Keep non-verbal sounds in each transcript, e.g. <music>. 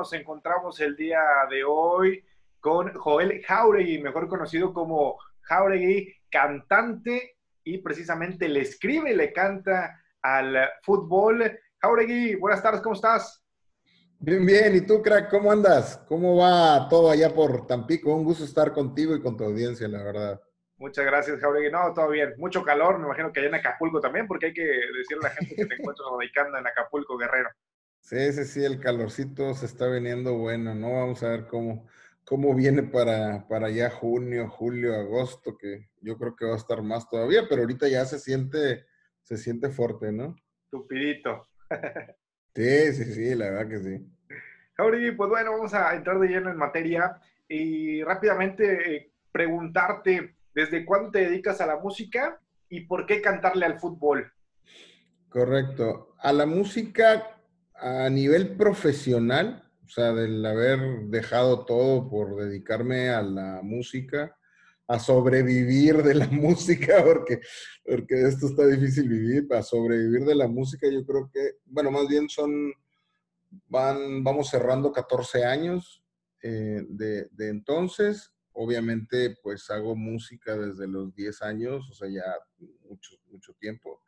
Nos encontramos el día de hoy con Joel Jauregui, mejor conocido como Jauregui, cantante y precisamente le escribe y le canta al fútbol. Jauregui, buenas tardes, ¿cómo estás? Bien, bien. ¿Y tú, crack, cómo andas? ¿Cómo va todo allá por Tampico? Un gusto estar contigo y con tu audiencia, la verdad. Muchas gracias, Jauregui. No, todo bien. Mucho calor, me imagino que allá en Acapulco también, porque hay que decirle a la gente que te <laughs> encuentras radicando en Acapulco, Guerrero. Sí, sí, sí, el calorcito se está viniendo bueno, ¿no? Vamos a ver cómo, cómo viene para, para allá junio, julio, agosto, que yo creo que va a estar más todavía, pero ahorita ya se siente, se siente fuerte, ¿no? Tupidito. <laughs> sí, sí, sí, la verdad que sí. Jauregui, pues bueno, vamos a entrar de lleno en materia y rápidamente eh, preguntarte ¿Desde cuándo te dedicas a la música y por qué cantarle al fútbol? Correcto. A la música a nivel profesional, o sea, del haber dejado todo por dedicarme a la música, a sobrevivir de la <laughs> música, porque, porque esto está difícil vivir, para sobrevivir de la música yo creo que, bueno, más bien son, van, vamos cerrando 14 años eh, de, de entonces. Obviamente pues hago música desde los 10 años, o sea, ya mucho, mucho tiempo,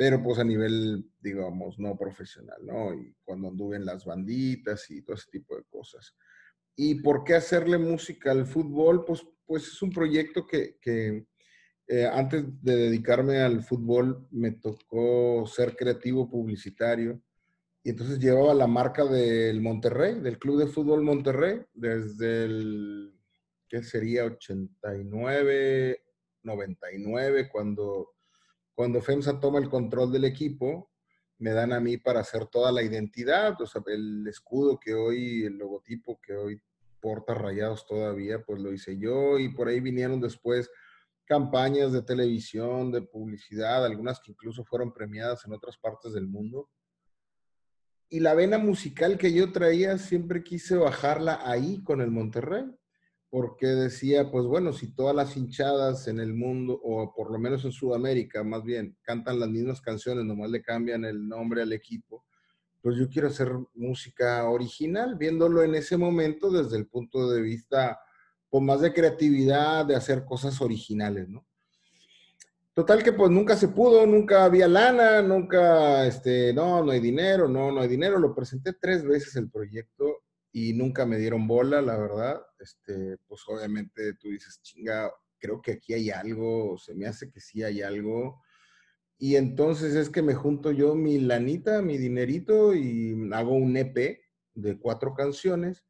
pero pues a nivel, digamos, no profesional, ¿no? Y cuando anduve en las banditas y todo ese tipo de cosas. ¿Y por qué hacerle música al fútbol? Pues, pues es un proyecto que, que eh, antes de dedicarme al fútbol me tocó ser creativo publicitario. Y entonces llevaba la marca del Monterrey, del Club de Fútbol Monterrey, desde el que sería 89, 99, cuando, cuando FEMSA toma el control del equipo, me dan a mí para hacer toda la identidad, o sea, el escudo que hoy, el logotipo que hoy porta rayados todavía, pues lo hice yo y por ahí vinieron después campañas de televisión, de publicidad, algunas que incluso fueron premiadas en otras partes del mundo. Y la vena musical que yo traía siempre quise bajarla ahí con el Monterrey porque decía, pues bueno, si todas las hinchadas en el mundo, o por lo menos en Sudamérica más bien, cantan las mismas canciones, nomás le cambian el nombre al equipo, pues yo quiero hacer música original, viéndolo en ese momento desde el punto de vista, pues más de creatividad, de hacer cosas originales, ¿no? Total que pues nunca se pudo, nunca había lana, nunca, este, no, no hay dinero, no, no hay dinero. Lo presenté tres veces el proyecto y nunca me dieron bola, la verdad. Este, pues obviamente tú dices, chinga, creo que aquí hay algo, se me hace que sí hay algo. Y entonces es que me junto yo mi lanita, mi dinerito y hago un EP de cuatro canciones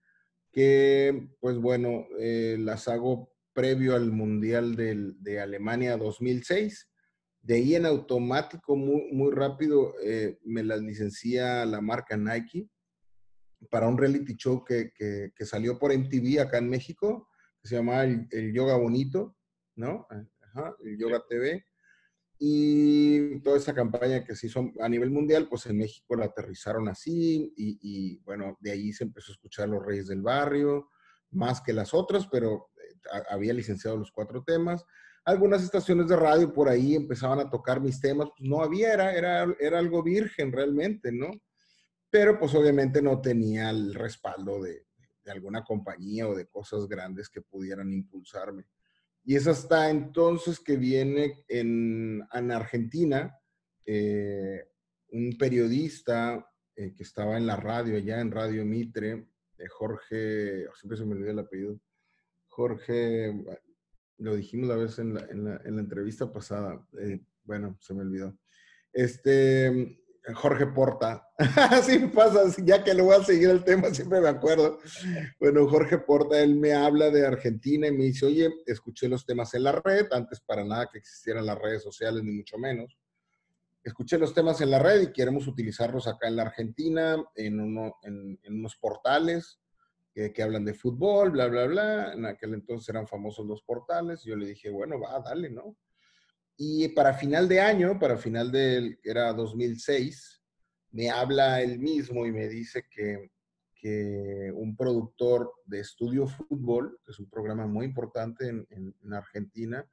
que, pues bueno, eh, las hago previo al Mundial de Alemania 2006. De ahí en automático, muy, muy rápido, eh, me las licencia la marca Nike para un reality show que, que, salió por MTV acá en México, que se llamaba el, Yoga Bonito, ¿no? Ajá, el Yoga TV. Y toda esa campaña que se hizo a nivel mundial, pues en México la aterrizaron así y, y, bueno, de ahí se empezó a escuchar Los Reyes del Barrio, más que las otras, pero eh, había licenciado los cuatro temas. Algunas estaciones de radio por ahí empezaban a tocar mis temas, pues no había, era, era, era algo virgen realmente, ¿no? Pero pues obviamente no tenía el respaldo de, alguna compañía o de cosas grandes que pudieran impulsarme. Y es hasta entonces que viene en, Argentina eh, un periodista eh, que estaba en la radio, allá en Radio Mitre, de Jorge, siempre se me olvidó el apellido, Jorge, lo dijimos la vez en la, entrevista pasada, eh, bueno, se me olvidó. Este, Jorge Porta. <laughs> Así pasa, ya que lo voy a seguir el tema, siempre me acuerdo. Bueno, Jorge Porta, él me habla de Argentina y me dice, oye, escuché los temas en la red, antes para nada que existieran las redes sociales, ni mucho menos. Escuché los temas en la red y queremos utilizarlos acá en la Argentina, en, uno, unos portales que, que, hablan de fútbol, bla, bla, bla. En aquel entonces eran famosos los portales. Yo le dije, bueno, va, dale, ¿no? Y para final de año, para final del, era 2006, me habla él mismo y me dice que, que un productor de Estudio Fútbol, que es un programa muy importante en, en, Argentina,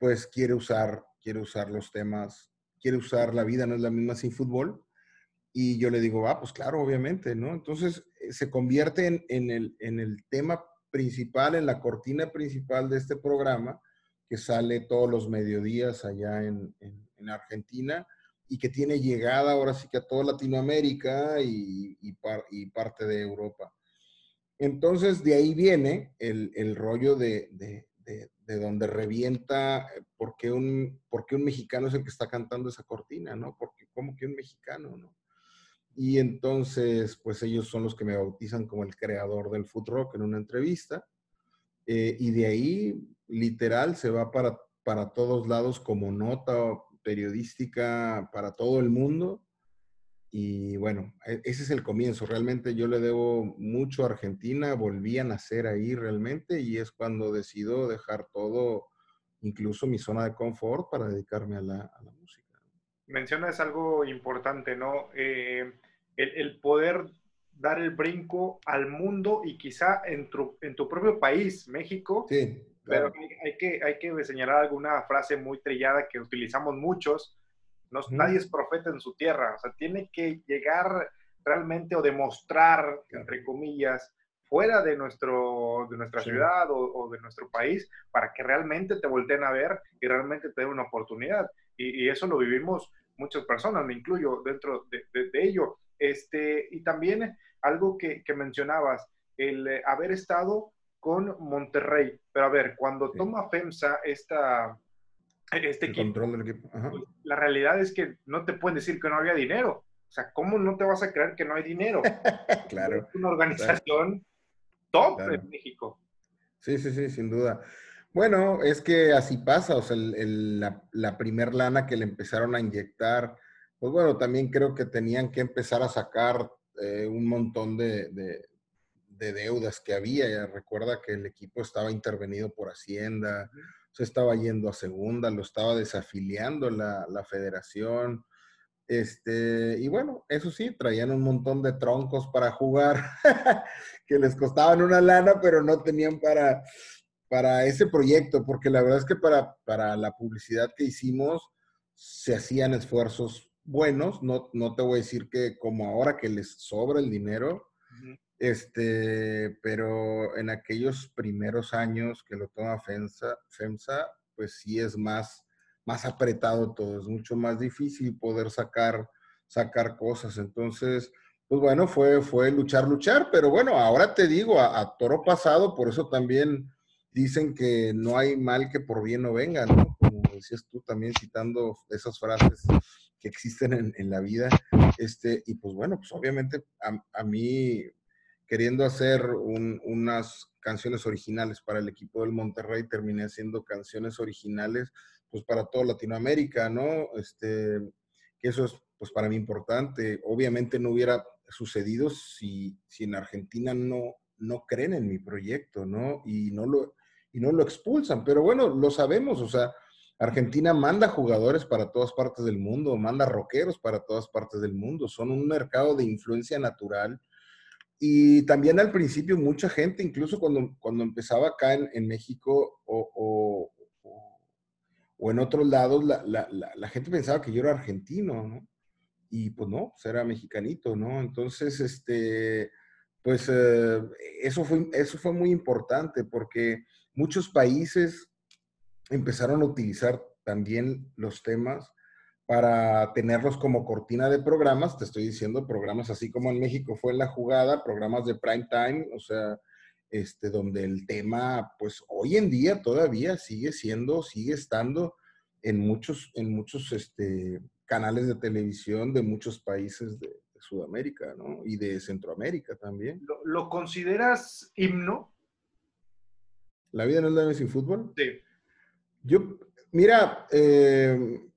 pues quiere usar, quiere usar los temas, quiere usar La vida no es la misma sin fútbol. Y yo le digo, ah, pues claro, obviamente, ¿no? Entonces eh, se convierte en, en, el, en el tema principal, en la cortina principal de este programa, que sale todos los mediodías allá en, en, en Argentina y que tiene llegada ahora sí que a toda Latinoamérica y, y, par, y parte de Europa. Entonces, de ahí viene el, el rollo de, de, de, de, donde revienta eh, por qué, un, por qué un mexicano es el que está cantando esa cortina, ¿no? Porque, ¿cómo que un mexicano, no? Y entonces, pues ellos son los que me bautizan como el creador del food rock en una entrevista. Eh, y de ahí, literal, se va para, para todos lados como nota periodística para todo el mundo. Y bueno, e, ese es el comienzo. Realmente yo le debo mucho a Argentina, volví a nacer ahí realmente y es cuando decido dejar todo, incluso mi zona de confort, para dedicarme a la, a la música. Mencionas algo importante, ¿no? Eh, el, el, poder dar el brinco al mundo y quizá en tu, en tu propio país, México. Sí. Pero hay, hay, que, hay que señalar alguna frase muy trillada que utilizamos muchos, no, mm. Nadie es profeta en su tierra, o sea, tiene que llegar realmente o demostrar, entre comillas, fuera de, nuestro, de nuestra sí. ciudad o, o, de nuestro país para que realmente te volteen a ver y realmente te den una oportunidad. Y, y eso lo vivimos muchas personas, me incluyo dentro de, de, de ello. Este, y también algo que, que mencionabas, el eh, haber estado con Monterrey. Pero a ver, cuando sí. toma FEMSA esta, este el equipo, control del equipo. Pues, la realidad es que no te pueden decir que no había dinero. O sea, ¿cómo no te vas a creer que no hay dinero? <laughs> claro. Es una organización claro. top claro. en México. Sí, sí, sí, sin duda. Bueno, es que así pasa, o sea, el, el, la, la primer lana que le empezaron a inyectar, pues bueno, también creo que tenían que empezar a sacar eh, un montón de, de, de, deudas que había. Ya recuerda que el equipo estaba intervenido por Hacienda, se estaba yendo a segunda, lo estaba desafiliando la, la federación. Este, y bueno, eso sí, traían un montón de troncos para jugar <laughs> que les costaban una lana, pero no tenían para, para ese proyecto, porque la verdad es que para, para la publicidad que hicimos se hacían esfuerzos buenos, no, no te voy a decir que como ahora que les sobra el dinero, uh -huh. Este, pero en aquellos primeros años que lo toma FEMSA, FEMSA, pues sí es más, más apretado todo, es mucho más difícil poder sacar, sacar cosas. Entonces, pues bueno, fue, fue luchar, luchar, pero bueno, ahora te digo, a, a toro pasado, por eso también dicen que no hay mal que por bien no venga, ¿no? Como decías tú también citando esas frases que existen en, en la vida. Este, y pues bueno, pues obviamente a, a mí queriendo hacer un, unas canciones originales para el equipo del Monterrey, terminé haciendo canciones originales pues para toda Latinoamérica, ¿no? Este, que eso es pues para mí importante. Obviamente no hubiera sucedido si, si en Argentina no, no creen en mi proyecto, ¿no? Y no lo, y no lo expulsan. Pero bueno, lo sabemos, o sea, Argentina manda jugadores para todas partes del mundo, manda rockeros para todas partes del mundo, son un mercado de influencia natural. Y también al principio mucha gente, incluso cuando, cuando empezaba acá en, México o, o, en otros lados, la, la, la, la, gente pensaba que yo era argentino, ¿no? Y pues no, pues era mexicanito, ¿no? Entonces, este, pues eh, eso, fue, eso fue muy importante porque muchos países empezaron a utilizar también los temas para tenerlos como cortina de programas, te estoy diciendo programas así como en México fue la jugada, programas de prime time, o sea, este, donde el tema, pues hoy en día todavía sigue siendo, sigue estando en muchos, en muchos este, canales de televisión de muchos países de, de Sudamérica, ¿no? Y de Centroamérica también. ¿Lo, ¿Lo, consideras himno? ¿La vida no es la sin fútbol? Sí. Yo, mira, eh,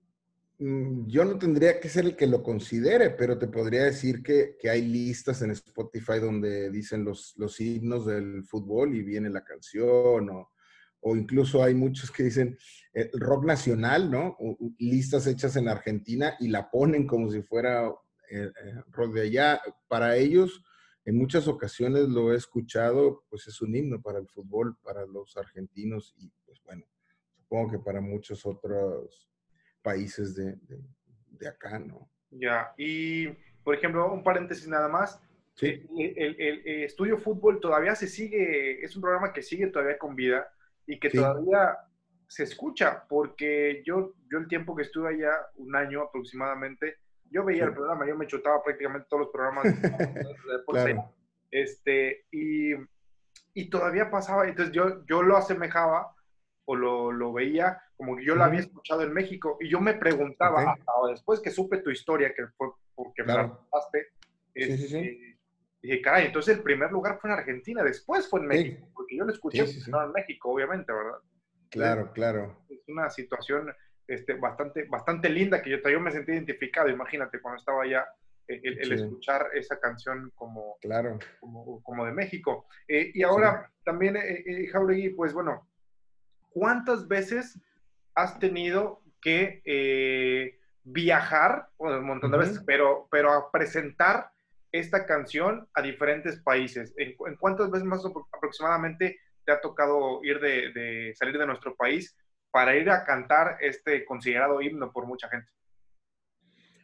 yo no tendría que ser el que lo considere, pero te podría decir que, que hay listas en Spotify donde dicen los, los, himnos del fútbol y viene la canción, o, o incluso hay muchos que dicen el rock nacional, ¿no? listas hechas en Argentina y la ponen como si fuera eh, eh, rock de allá. Para ellos, en muchas ocasiones lo he escuchado, pues es un himno para el fútbol, para los argentinos y pues bueno, supongo que para muchos otros países de, de, de acá, ¿no? Ya, y por ejemplo, un paréntesis nada más, Sí. el, el- el Estudio Fútbol todavía se sigue, es un programa que sigue todavía con vida y que Sí. todavía se escucha, porque yo, yo el tiempo que estuve allá, un año aproximadamente, yo veía Sí. el programa, yo me chutaba prácticamente todos los programas de. <laughs> Claro. Este, y, y todavía pasaba, entonces yo, yo lo asemejaba o lo, lo veía como que yo lo había escuchado en México y yo me preguntaba, Ok. hasta después que supe tu historia, que fue porque me Claro. la contaste, Sí, sí, sí. este, dije, caray, entonces el primer lugar fue en Argentina, después fue en. México, porque yo lo escuché en México, obviamente, ¿verdad? Claro, claro. Es una situación este, bastante, bastante linda que yo, yo me sentí identificado, imagínate, cuando estaba allá, el, el- el Sí. escuchar esa canción como, Claro. como, como de México. Eh, y ahora también, eh, eh, Jauregui, pues bueno, ¿cuántas veces has tenido que eh, viajar, bueno, un montón de veces, pero, pero a presentar esta canción a diferentes países? ¿En, cu- en cuántas veces más apro- aproximadamente te ha tocado ir de, de salir de nuestro país para ir a cantar este considerado himno por mucha gente?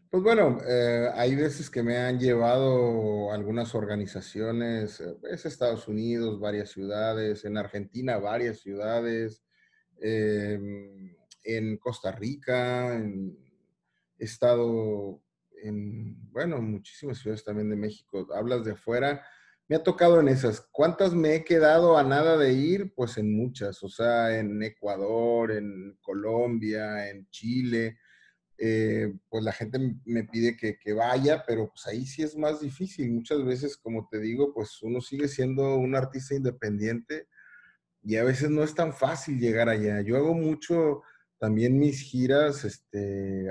Pues bueno, eh, hay veces que me han llevado algunas organizaciones, eh, es Estados Unidos, varias ciudades, en Argentina, varias ciudades, eh, en Costa Rica, en- he estado en, bueno, muchísimas ciudades también de México. Hablas de afuera, me ha tocado en esas. ¿Cuántas me he quedado a nada de ir? Pues en muchas, o sea, en Ecuador, en Colombia, en Chile eh, pues la gente me pide que, que vaya, pero pues ahí sí es más difícil. Muchas veces, como te digo, pues uno sigue siendo un artista independiente y a veces no es tan fácil llegar allá. Yo hago mucho también mis giras, este,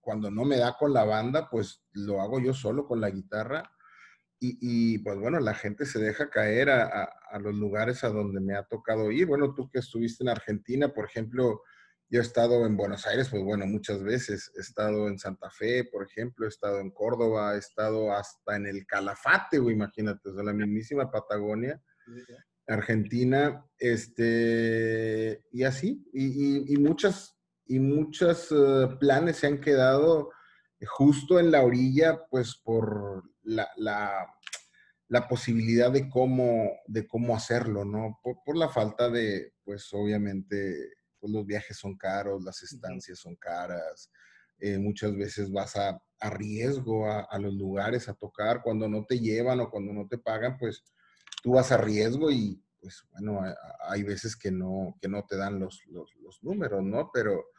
cuando no me da con la banda, pues lo hago yo solo con la guitarra. Y, y, pues bueno, la gente se deja caer a, a- los lugares a donde me ha tocado ir. Bueno, tú que estuviste en Argentina, por ejemplo, yo he estado en Buenos Aires, pues bueno, muchas veces. He estado en Santa Fe, por ejemplo, he estado en Córdoba, he estado hasta en el Calafate, imagínate, o sea, la mismísima Patagonia, Argentina, este, y así, y, y- y muchas, y muchos eh, planes se han quedado justo en la orilla, pues por la, la, la posibilidad de cómo, de cómo hacerlo, ¿no? Por, por la falta de, pues obviamente, pues los viajes son caros, las estancias son caras, eh, muchas veces vas a, a riesgo a, a los lugares a tocar, cuando no te llevan o cuando no te pagan, pues tú vas a riesgo y pues bueno, hay, veces que no, que no te dan los, los, los números, ¿no? Pero,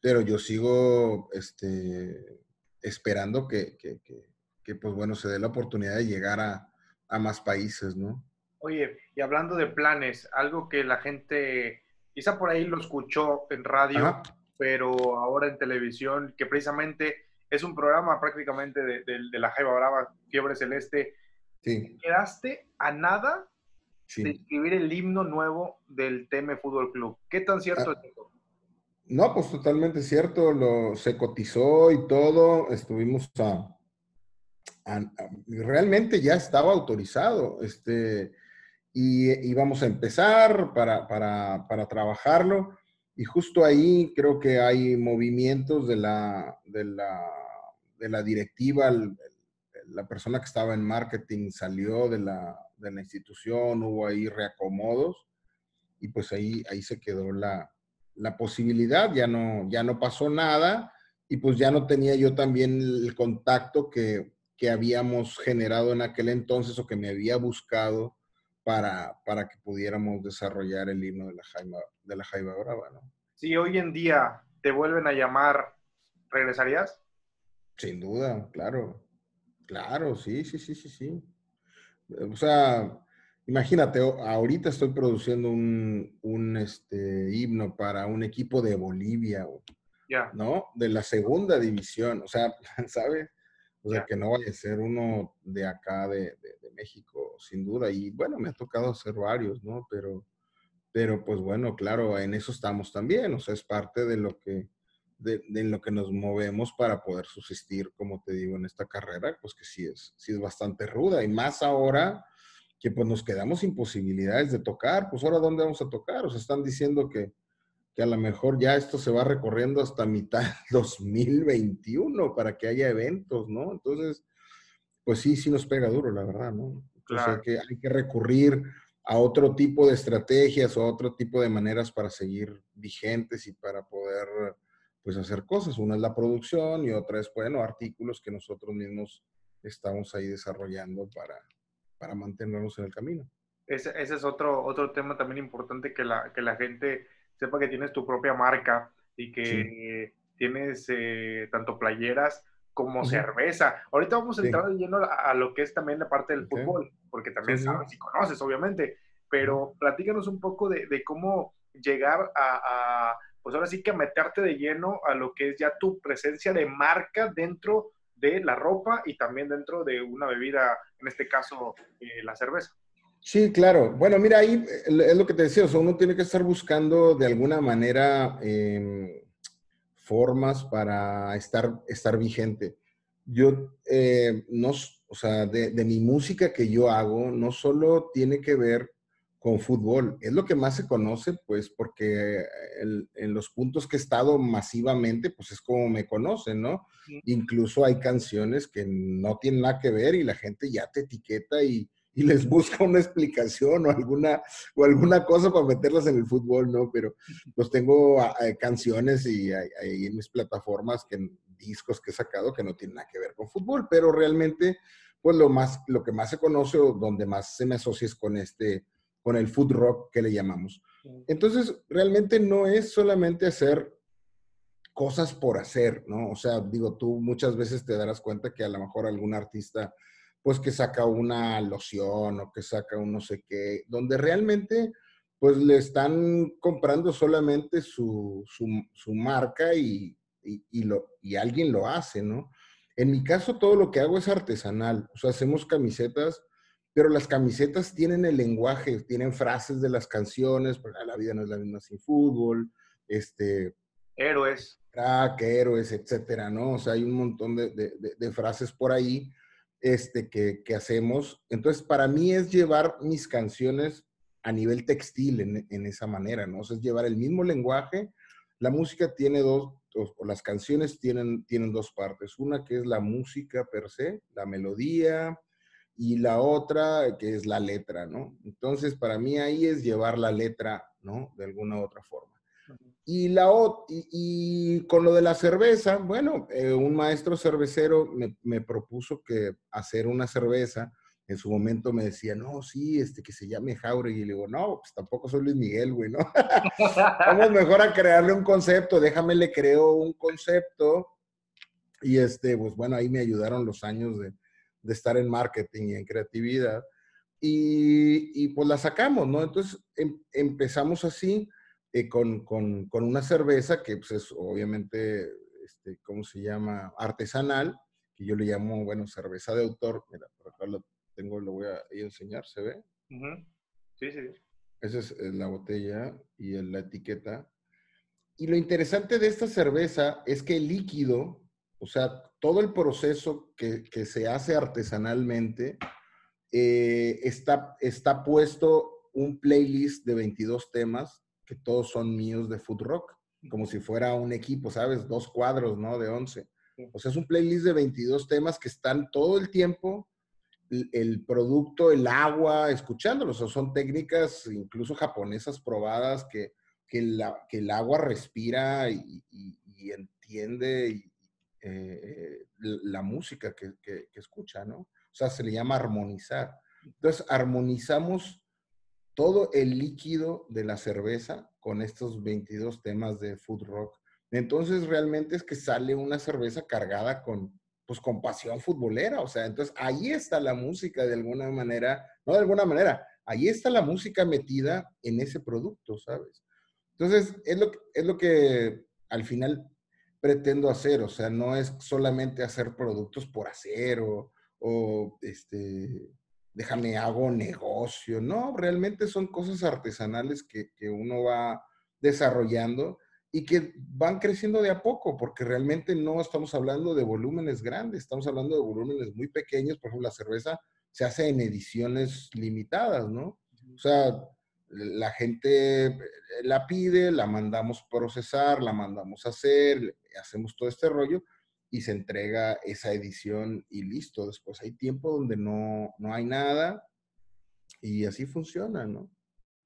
pero yo sigo este, esperando que, que, que, que, pues bueno, se dé la oportunidad de llegar a, a más países, ¿no? Oye, y hablando de planes, algo que la gente quizá por ahí lo escuchó en radio, Ajá. pero ahora en televisión, que precisamente es un programa prácticamente de, de, de la Jaiba Brava, Fiebre Celeste. Sí, Quedaste a nada de escribir el himno nuevo del Teme Fútbol Club. ¿Qué tan cierto Ah. es eso? No, pues totalmente cierto, lo, se cotizó y todo, estuvimos a, a- a- realmente ya estaba autorizado, este, y íbamos a empezar para, para, para trabajarlo, y justo ahí creo que hay movimientos de la, de la, de la directiva, el- la persona que estaba en marketing salió de la, de la institución, hubo ahí reacomodos, y pues ahí, ahí se quedó la, la posibilidad, ya no, ya no pasó nada y pues ya no tenía yo también el contacto que, que habíamos generado en aquel entonces o que me había buscado para, para que pudiéramos desarrollar el himno de la Jaiba, de la Jaiba Brava, ¿no? Si hoy en día te vuelven a llamar, ¿regresarías? Sin duda, claro. Claro, sí, sí, sí, sí, sí. O sea, imagínate, ahorita estoy produciendo un, un este, himno para un equipo de Bolivia, Ya. ¿no? De la segunda división, o sea, <laughs> ¿sabes? O sea, que no vaya a ser uno de acá, de, de- de México, sin duda. Y bueno, me ha tocado hacer varios, ¿no? Pero, pero pues bueno, claro, en eso estamos también, o sea, es parte de lo que, de, de lo que nos movemos para poder subsistir, como te digo, en esta carrera, pues que sí es, sí es bastante ruda. Y más ahora que pues nos quedamos sin posibilidades de tocar, pues ahora ¿dónde vamos a tocar? O sea, están diciendo que, que a lo mejor ya esto se va recorriendo hasta mitad <laughs> 2021 para que haya eventos, ¿no? Entonces, pues sí, sí nos pega duro, la verdad, ¿no? Entonces hay, que, hay que recurrir a otro tipo de estrategias o a otro tipo de maneras para seguir vigentes y para poder pues hacer cosas. Una es la producción y otra es, bueno, artículos que nosotros mismos estamos ahí desarrollando para, para mantenernos en el camino. Ese, ese, es otro, otro tema también importante que la, que la gente sepa que tienes tu propia marca y que tienes eh, tanto playeras como cerveza. Ahorita vamos a entrar lleno a, lo que es también la parte del fútbol, porque también sabes y conoces, obviamente, pero platícanos un poco de, de cómo llegar a, a, pues ahora sí que meterte de lleno a lo que es ya tu presencia de marca dentro de la ropa y también dentro de una bebida, en este caso eh, la cerveza. Sí, claro. Bueno, mira, ahí eh, es lo que te decía, o uno tiene que estar buscando de alguna manera eh, formas para estar, estar vigente. Yo, eh, no, o sea, de, mi música que yo hago, no solo tiene que ver con fútbol, es lo que más se conoce, pues, porque en los puntos que he estado masivamente, pues es como me conocen, ¿no? Incluso hay canciones que no tienen nada que ver y la gente ya te etiqueta y, y les <laughs> busca una explicación o alguna, o alguna cosa para meterlas en el fútbol, ¿no? Pero pues tengo ah, eh, canciones y hay, en mis plataformas, que, discos que he sacado que no tienen nada que ver con fútbol, pero realmente, pues lo, más, lo que más se conoce o donde más se me asocia es con este, con el food rock que le llamamos. Entonces, realmente no es solamente hacer cosas por hacer, ¿no? O sea, digo, tú muchas veces te darás cuenta que a lo mejor algún artista pues que saca una loción o que saca un no sé qué, donde realmente pues le están comprando solamente su, su, marca y, y, lo, y alguien lo hace, ¿no? En mi caso todo lo que hago es artesanal, o sea, hacemos camisetas, pero las camisetas tienen el lenguaje, tienen frases de las canciones, la vida no es la misma sin fútbol, este... Héroes. Crack, héroes, etcétera, ¿no? O sea, hay un montón de, de, de frases por ahí este, que, que, hacemos. Entonces, para mí es llevar mis canciones a nivel textil en, en, esa manera, ¿no? O sea, es llevar el mismo lenguaje. La música tiene dos, o las canciones tienen, tienen dos partes. Una que es la música per se, la melodía, y la otra que es la letra, ¿no? Entonces, para mí ahí es llevar la letra, ¿no? De alguna u otra forma. Y, la, y, con lo de la cerveza, bueno, eh, un maestro cervecero me, me, propuso que hacer una cerveza. En su momento me decía, no, sí, este, que se llame Jauregui. Y le digo, no, pues tampoco soy Luis Miguel, güey, ¿no? <laughs> Vamos mejor a crearle un concepto, déjame le creo un concepto. Y este, pues bueno, ahí me ayudaron los años de, de estar en marketing y en creatividad. Y, y pues la sacamos, ¿no? Entonces em, empezamos así eh, con, con, con, una cerveza que pues, es obviamente, este, ¿cómo se llama? Artesanal, que yo le llamo, bueno, cerveza de autor. Mira, por acá lo tengo, lo voy a, enseñar, ¿se ve? Sí, sí. Esa es eh, la botella y la etiqueta. Y lo interesante de esta cerveza es que el líquido, o sea, todo el proceso que, que se hace artesanalmente, eh, está, está puesto un playlist de 22 temas que todos son míos de food rock, como si fuera un equipo, ¿sabes? Dos cuadros, ¿no? De 11. O sea, es un playlist de 22 temas que están todo el tiempo, el, producto, el agua, escuchándolos. O sea, son técnicas incluso japonesas probadas que, que, la, que el agua respira y, entiende eh, la música que, que, que escucha, ¿no? O sea, se le llama armonizar. Entonces, armonizamos todo el líquido de la cerveza con estos 22 temas de food rock. Entonces realmente es que sale una cerveza cargada con, pues, con pasión futbolera. O sea, entonces ahí está la música de alguna manera, no de alguna manera, ahí está la música metida en ese producto, ¿sabes? Entonces es lo, es lo que al final pretendo hacer. O sea, no es solamente hacer productos por hacer o, o este, déjame hago negocio. No, realmente son cosas artesanales que, que, uno va desarrollando y que van creciendo de a poco, porque realmente no estamos hablando de volúmenes grandes, estamos hablando de volúmenes muy pequeños. Por ejemplo, la cerveza se hace en ediciones limitadas, ¿no? O sea, la gente la pide, la mandamos procesar, la mandamos hacer, hacemos todo este rollo y se entrega esa edición y listo. Después hay tiempo donde no, no hay nada y así funciona, ¿no?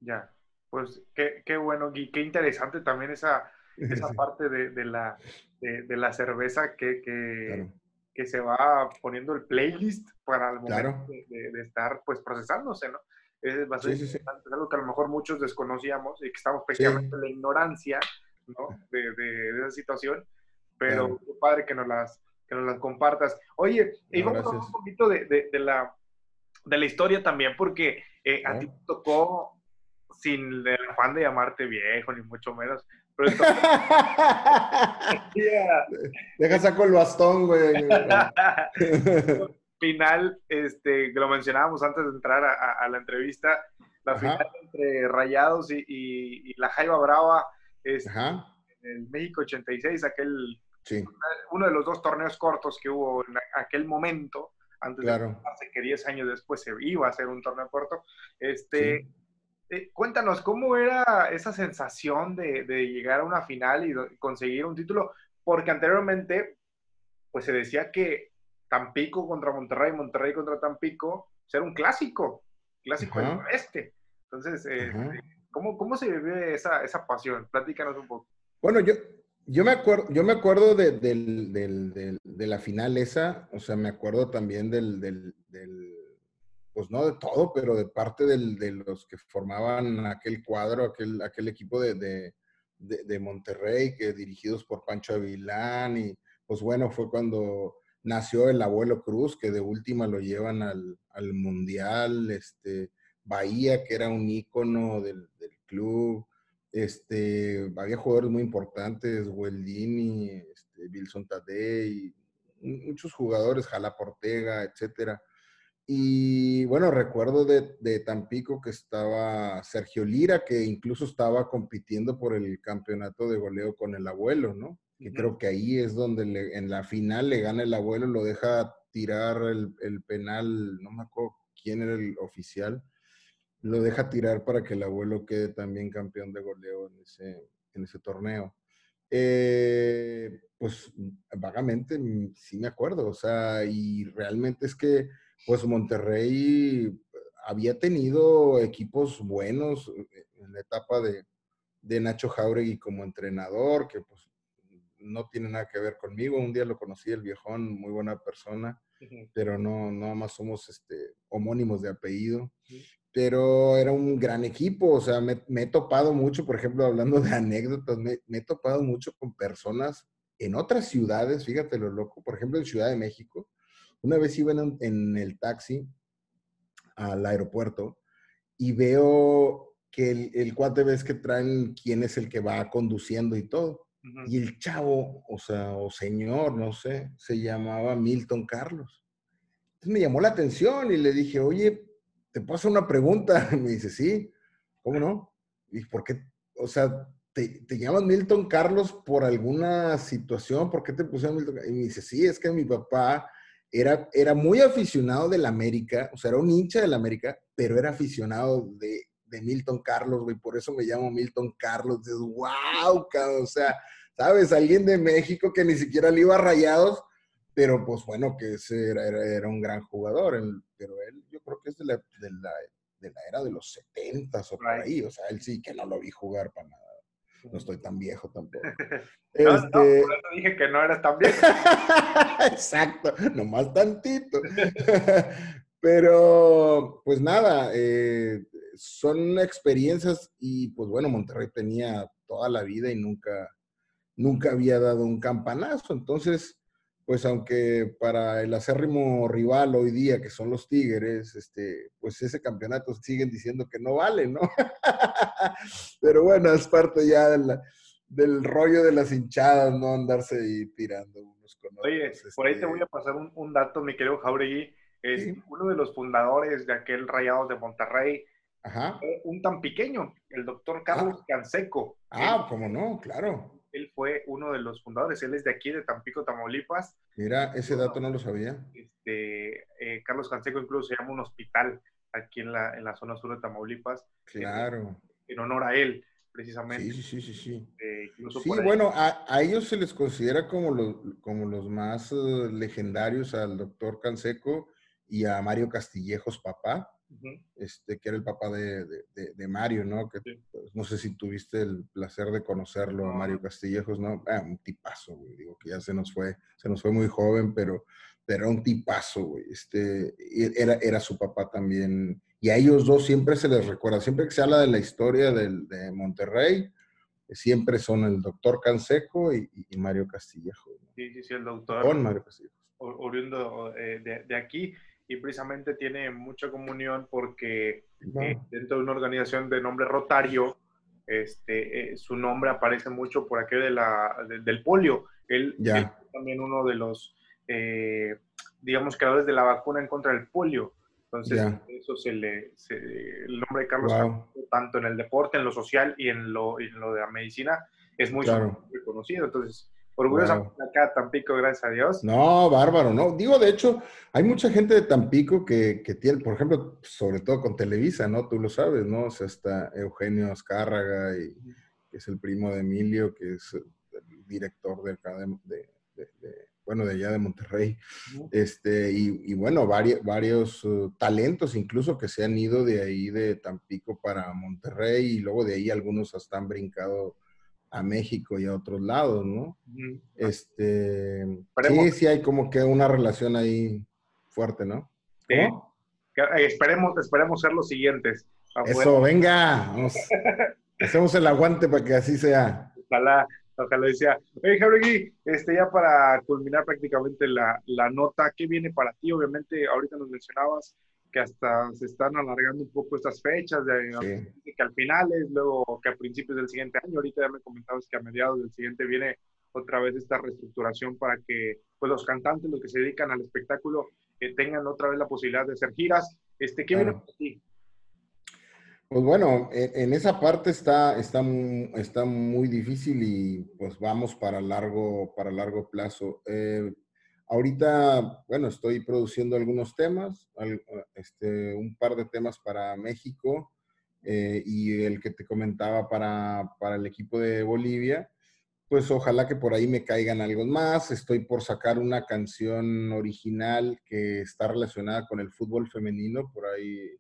Ya, pues qué, qué bueno y qué interesante también esa, esa <laughs> parte de, de la, de, la cerveza que, que, que, se va poniendo el playlist para el momento de, estar pues procesándose, ¿no? Es bastante sí, algo que a lo mejor muchos desconocíamos y que estamos precisamente en la ignorancia, ¿no? De, esa situación, pero qué padre que nos las, que nos las compartas. Oye, y vamos a hablar un poquito de, la, de la historia también, porque eh, a ti te tocó sin el afán de llamarte viejo, ni mucho menos. Pero esto... <laughs> <laughs> Deja saco el bastón, güey. <laughs> final, este, que lo mencionábamos antes de entrar a, la entrevista, la final entre Rayados y, la Jaiba Brava, este, en el México 86, aquel, uno de los dos torneos cortos que hubo en aquel momento, antes de que 10 años después se iba a hacer un torneo corto. Este, eh, cuéntanos, ¿cómo era esa sensación de, llegar a una final y conseguir un título? Porque anteriormente, pues se decía que Tampico contra Monterrey, Monterrey contra Tampico, ser un clásico, clásico del oeste. Entonces, eh, ¿cómo, ¿cómo, se vive esa, esa pasión? Platícanos un poco. Bueno, yo, yo me acuerdo, yo me acuerdo de, de, la final esa, o sea, me acuerdo también del, pues no de todo, pero de parte de los que formaban aquel cuadro, aquel, aquel equipo de, Monterrey, que dirigidos por Pancho Avilán, y pues bueno, fue cuando nació el abuelo Cruz, que de última lo llevan al, Mundial, este, Bahía, que era un ícono del, club, este, había jugadores muy importantes, Weldini, este, Wilson Tadei, muchos jugadores, Jala Portega, etcétera. Y bueno, recuerdo de, Tampico que estaba Sergio Lira, que incluso estaba compitiendo por el campeonato de goleo con el abuelo, ¿no? Que creo que ahí es donde en la final le gana el abuelo, lo deja tirar el, penal, no me acuerdo quién era el oficial, lo deja tirar para que el abuelo quede también campeón de goleo en ese, en ese torneo. Eh, pues vagamente sí me acuerdo, o sea, y realmente es que pues Monterrey había tenido equipos buenos eh, en la etapa de, Nacho Jauregui como entrenador, que pues no tiene nada que ver conmigo. Un día lo conocí, el viejón, muy buena persona, pero no, nada más somos este, homónimos de apellido. Pero era un gran equipo, o sea, me, he topado mucho, por ejemplo, hablando de anécdotas, me, me, he topado mucho con personas en otras ciudades, fíjate lo loco, por ejemplo, en Ciudad de México, una vez iba en, el taxi al aeropuerto y veo que el, el, cuate ves que traen quién es el que va conduciendo y todo. Y el chavo, o sea, o señor, no sé, se llamaba Milton Carlos. Entonces me llamó la atención y le dije, oye, ¿te puedo una pregunta? <laughs> Me dice, sí, ¿cómo no? ¿Y por qué? O sea, ¿te, te llamas Milton Carlos por alguna situación? ¿Por qué te pusieron Milton Y me dice, sí, es que mi papá era, era muy aficionado del América, o sea, era un hincha del América, pero era aficionado de, de Milton Carlos, güey, por eso me llamo Milton Carlos. Dices, wow, cabrón, o sea, ¿sabes? Alguien de México que ni siquiera le iba a rayados, pero pues bueno, que ese era, era, un gran jugador, pero él yo creo que es de la, de la, de la era de los 70 o por ahí, o sea, él sí que no lo vi jugar para nada. No estoy tan viejo tampoco. <laughs> no, este... no, por eso dije que no eras tan viejo. <laughs> Exacto, nomás tantito. <laughs> Pero, pues nada, eh, son experiencias y pues bueno, Monterrey tenía toda la vida y nunca, nunca había dado un campanazo. Entonces, pues aunque para el acérrimo rival hoy día, que son los Tigres, este, pues ese campeonato siguen diciendo que no vale, ¿no? <laughs> Pero bueno, es parte ya del rollo de las hinchadas, ¿no? Andarse ahí tirando unos con otros. Oye, por ahí te este voy a pasar un, dato, mi querido Jauregui. Es uno de los fundadores de aquel Rayados de Monterrey, Ajá. un tan pequeño, el doctor Carlos ah. Canseco. Ah, cómo no, claro él fue uno de los fundadores, él es de aquí, de Tampico, Tamaulipas. Mira, ese dato no lo sabía. Este, eh, Carlos Canseco incluso se llama un hospital aquí en la, en la zona sur de Tamaulipas. Claro. En, honor a él, precisamente. Sí, sí, sí, sí. Eh, sí, bueno, a, a, ellos se les considera como los, como los más uh, legendarios, al doctor Canseco y a Mario Castillejos, papá este, que era el papá de, de, Mario, ¿no? Que, pues, no sé si tuviste el placer de conocerlo, Mario Castillejos, ¿no? Ah, un tipazo, güey, digo que ya se nos fue, se nos fue muy joven, pero, pero era un tipazo, güey, este, era, era su papá también, y a ellos dos siempre se les recuerda, siempre que se habla de la historia del, de Monterrey, siempre son el doctor Canseco y, Mario Castillejos. Sí, sí, sí, el doctor. Con Mario Castillejos. Oriundo eh, de, de, aquí y precisamente tiene mucha comunión porque eh, dentro de una organización de nombre Rotario, este, eh, su nombre aparece mucho por aquello de la, del polio. Él, es también uno de los, eh, digamos, creadores de la vacuna en contra del polio. Entonces, eso se le, el nombre de Carlos, tanto en el deporte, en lo social y en lo, en lo de la medicina, es muy reconocido. Entonces, Orgullosa acá, Tampico, gracias a Dios. No, bárbaro, ¿no? Digo, de hecho, hay mucha gente de Tampico que, que, tiene, por ejemplo, sobre todo con Televisa, ¿no? Tú lo sabes, ¿no? O sea, está Eugenio Azcárraga, y, que es el primo de Emilio, que es el director de, de, de, bueno, de allá de Monterrey. Este, y, y bueno, varios, varios uh, talentos incluso que se han ido de ahí de Tampico para Monterrey y luego de ahí algunos hasta han brincado a México y a otros lados, ¿no? Este, sí, sí hay como que una relación ahí fuerte, ¿no? Sí. Eh, esperemos, esperemos ser los siguientes. Eso, venga, <laughs> hacemos el aguante para que así sea. Ojalá, ojalá decía. Oye, Jauregui, este, ya para culminar prácticamente la, la nota, ¿qué viene para ti? Obviamente, ahorita nos mencionabas que hasta se están alargando un poco estas fechas, de, que al final es luego que a principios del siguiente año, ahorita ya me comentabas que a mediados del siguiente viene otra vez esta reestructuración para que pues, los cantantes, los que se dedican al espectáculo, eh, tengan otra vez la posibilidad de hacer giras. Este, ¿Qué viene para ti? Pues bueno, en, esa parte está, está, está muy difícil y pues vamos para largo, para largo plazo. Eh, Ahorita, bueno, estoy produciendo algunos temas, este, un par de temas para México eh, y el que te comentaba para, para, el equipo de Bolivia. Pues ojalá que por ahí me caigan algo más. Estoy por sacar una canción original que está relacionada con el fútbol femenino, por ahí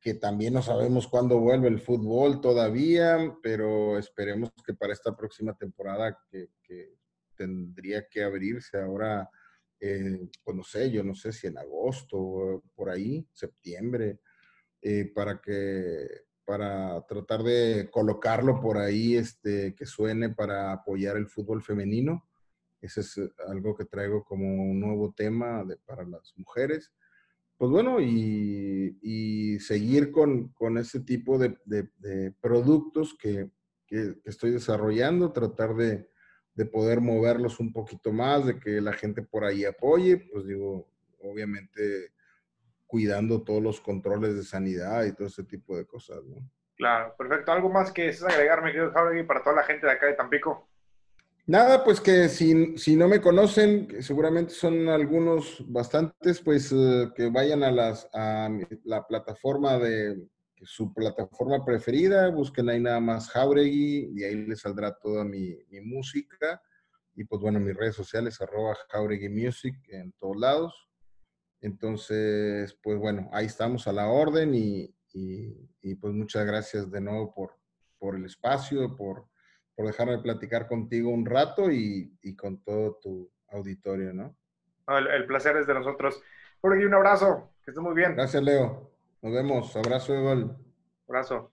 que también no sabemos cuándo vuelve el fútbol todavía, pero esperemos que para esta próxima temporada que tendría que abrirse ahora eh, pues no sé, yo no sé si en agosto, por ahí, septiembre, eh, para que, para tratar de colocarlo por ahí, este, que suene para apoyar el fútbol femenino. Ese es eh, algo que traigo como un nuevo tema de, para las mujeres. Pues bueno, y, y seguir con, con ese tipo de, de, productos que, que, que, estoy desarrollando, tratar de, de poder moverlos un poquito más, de que la gente por ahí apoye, pues digo, obviamente cuidando todos los controles de sanidad y todo ese tipo de cosas, ¿no? Claro, perfecto. ¿Algo más que es agregarme, querido Javi, para toda la gente de acá de Tampico? Nada, pues que si, si no me conocen, seguramente son algunos bastantes, pues eh, que vayan a, las, a la plataforma de su plataforma preferida, busquen ahí nada más Jauregui y ahí les saldrá toda mi, música. Y pues bueno, mis redes sociales, arroba Jauregui Music en todos lados. Entonces, pues bueno, ahí estamos a la orden y, pues muchas gracias de nuevo por, por el espacio, por, por dejarme platicar contigo un rato y, con todo tu auditorio, ¿no? El, placer es de nosotros. Jorge, un abrazo, que estés muy bien. Gracias, Leo. Nos vemos. Abrazo gol. Abrazo.